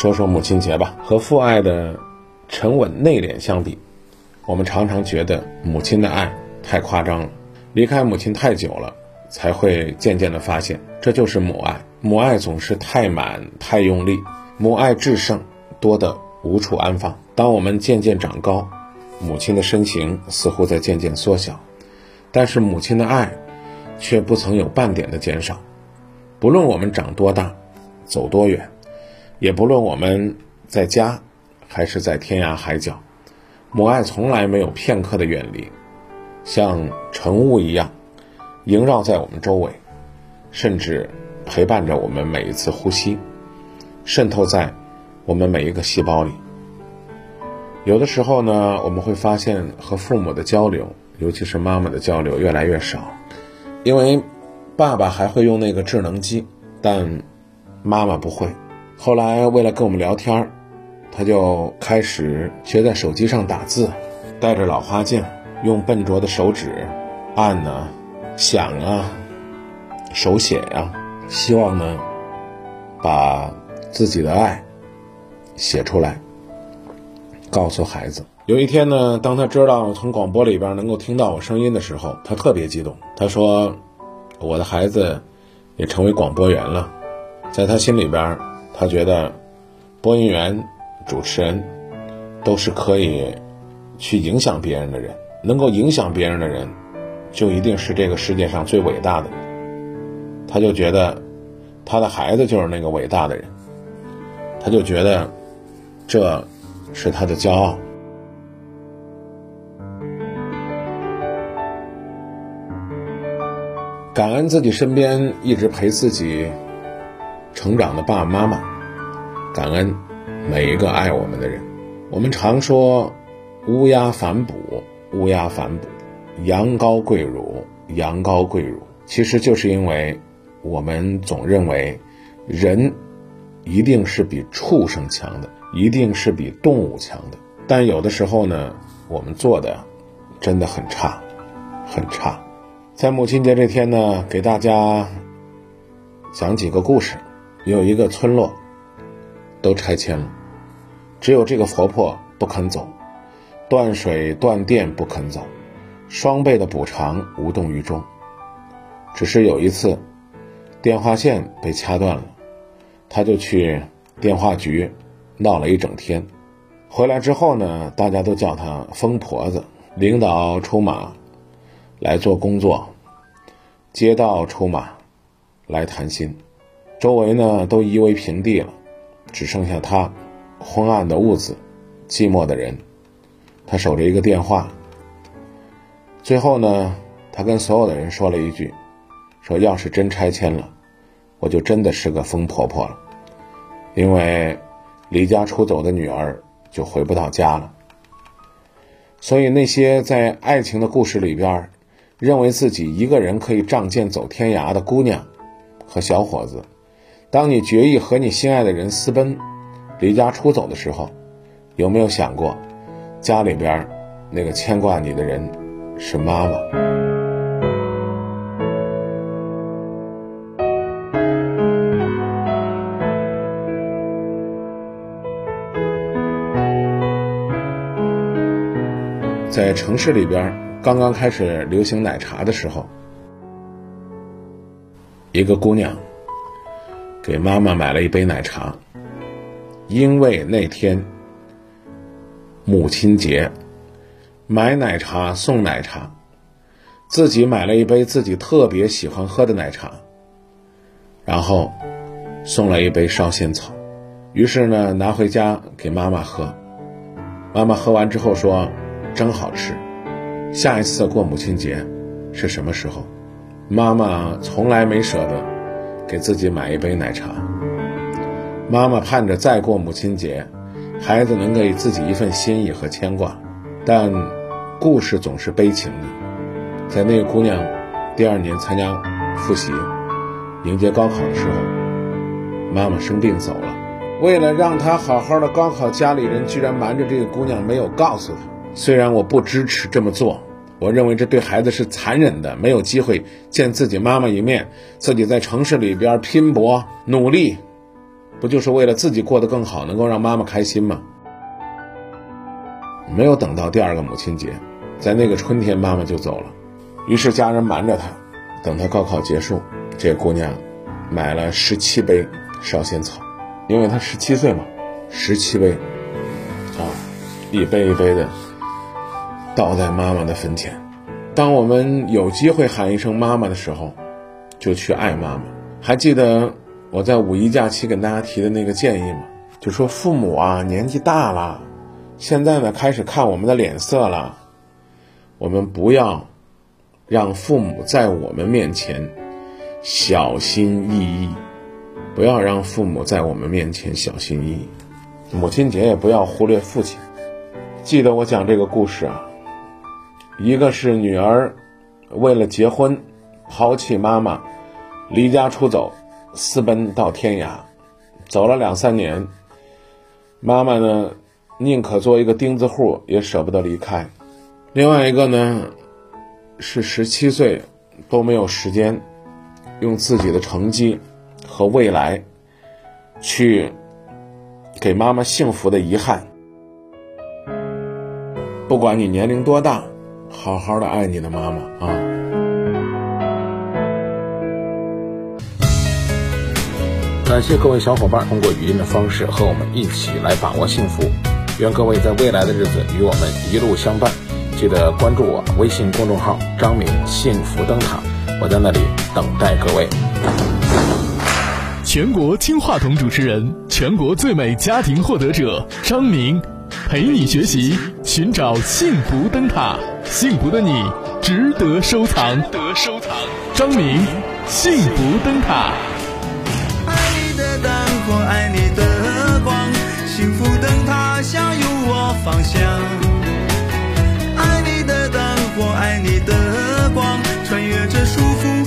说说母亲节吧。和父爱的沉稳内敛相比，我们常常觉得母亲的爱太夸张了。离开母亲太久了，才会渐渐的发现，这就是母爱。母爱总是太满、太用力，母爱至盛，多得无处安放。当我们渐渐长高，母亲的身形似乎在渐渐缩小，但是母亲的爱却不曾有半点的减少。不论我们长多大，走多远，也不论我们在家还是在天涯海角，母爱从来没有片刻的远离。像晨雾一样萦绕在我们周围，甚至陪伴着我们每一次呼吸，渗透在我们每一个细胞里。有的时候呢，我们会发现和父母的交流，尤其是妈妈的交流越来越少，因为爸爸还会用那个智能机，但妈妈不会。后来为了跟我们聊天他就开始学在手机上打字，带着老花镜。用笨拙的手指按呢、想啊、手写呀，希望呢把自己的爱写出来，告诉孩子。有一天呢，当他知道从广播里边能够听到我声音的时候，他特别激动。他说：“我的孩子也成为广播员了。”在他心里边，他觉得播音员、主持人都是可以去影响别人的人。能够影响别人的人，就一定是这个世界上最伟大的人。他就觉得，他的孩子就是那个伟大的人。他就觉得，这是他的骄傲。感恩自己身边一直陪自己成长的爸爸妈妈，感恩每一个爱我们的人。我们常说，乌鸦反哺。乌鸦反哺，羊羔跪乳，羊羔跪乳，其实就是因为我们总认为人一定是比畜生强的，一定是比动物强的。但有的时候呢，我们做的真的很差，很差。在母亲节这天呢，给大家讲几个故事。有一个村落都拆迁了，只有这个婆婆不肯走。断水断电不肯走，双倍的补偿无动于衷。只是有一次，电话线被掐断了，他就去电话局闹了一整天。回来之后呢，大家都叫他“疯婆子”。领导出马来做工作，街道出马来谈心，周围呢都夷为平地了，只剩下他，昏暗的屋子，寂寞的人。他守着一个电话。最后呢，他跟所有的人说了一句：“说要是真拆迁了，我就真的是个疯婆婆了，因为离家出走的女儿就回不到家了。”所以那些在爱情的故事里边，认为自己一个人可以仗剑走天涯的姑娘和小伙子，当你决意和你心爱的人私奔、离家出走的时候，有没有想过？家里边那个牵挂你的人是妈妈。在城市里边刚刚开始流行奶茶的时候，一个姑娘给妈妈买了一杯奶茶，因为那天。母亲节，买奶茶送奶茶，自己买了一杯自己特别喜欢喝的奶茶，然后送了一杯烧仙草，于是呢拿回家给妈妈喝，妈妈喝完之后说：“真好吃。”下一次过母亲节是什么时候？妈妈从来没舍得给自己买一杯奶茶，妈妈盼着再过母亲节。孩子能给自己一份心意和牵挂，但故事总是悲情的。在那个姑娘第二年参加复习、迎接高考的时候，妈妈生病走了。为了让她好好的高考，家里人居然瞒着这个姑娘，没有告诉她。虽然我不支持这么做，我认为这对孩子是残忍的，没有机会见自己妈妈一面，自己在城市里边拼搏努力，不就是为了自己过得更好，能够让妈妈开心吗？没有等到第二个母亲节，在那个春天，妈妈就走了。于是家人瞒着她，等她高考结束，这姑娘买了十七杯烧仙草，因为她十七岁嘛，十七杯啊，一杯一杯的倒在妈妈的坟前。当我们有机会喊一声妈妈的时候，就去爱妈妈。还记得我在五一假期跟大家提的那个建议吗？就说父母啊，年纪大了，现在呢开始看我们的脸色了，我们不要让父母在我们面前小心翼翼，不要让父母在我们面前小心翼翼。母亲节也不要忽略父亲。记得我讲这个故事啊。一个是女儿为了结婚抛弃妈妈，离家出走，私奔到天涯，走了两三年，妈妈呢宁可做一个钉子户也舍不得离开。另外一个呢是十七岁都没有时间用自己的成绩和未来去给妈妈幸福的遗憾。不管你年龄多大。好好的爱你的妈妈啊！感谢各位小伙伴通过语音的方式和我们一起来把握幸福。愿各位在未来的日子与我们一路相伴。记得关注我微信公众号“张明幸福灯塔”，我在那里等待各位。全国金话筒主持人，全国最美家庭获得者张明。陪你学习，寻找幸福灯塔，幸福的你值得收藏。值得收藏，张明，幸福灯塔。爱你的灯火，爱你的光，幸福灯塔向有我方向。爱你的灯火，爱你的光，穿越这束缚。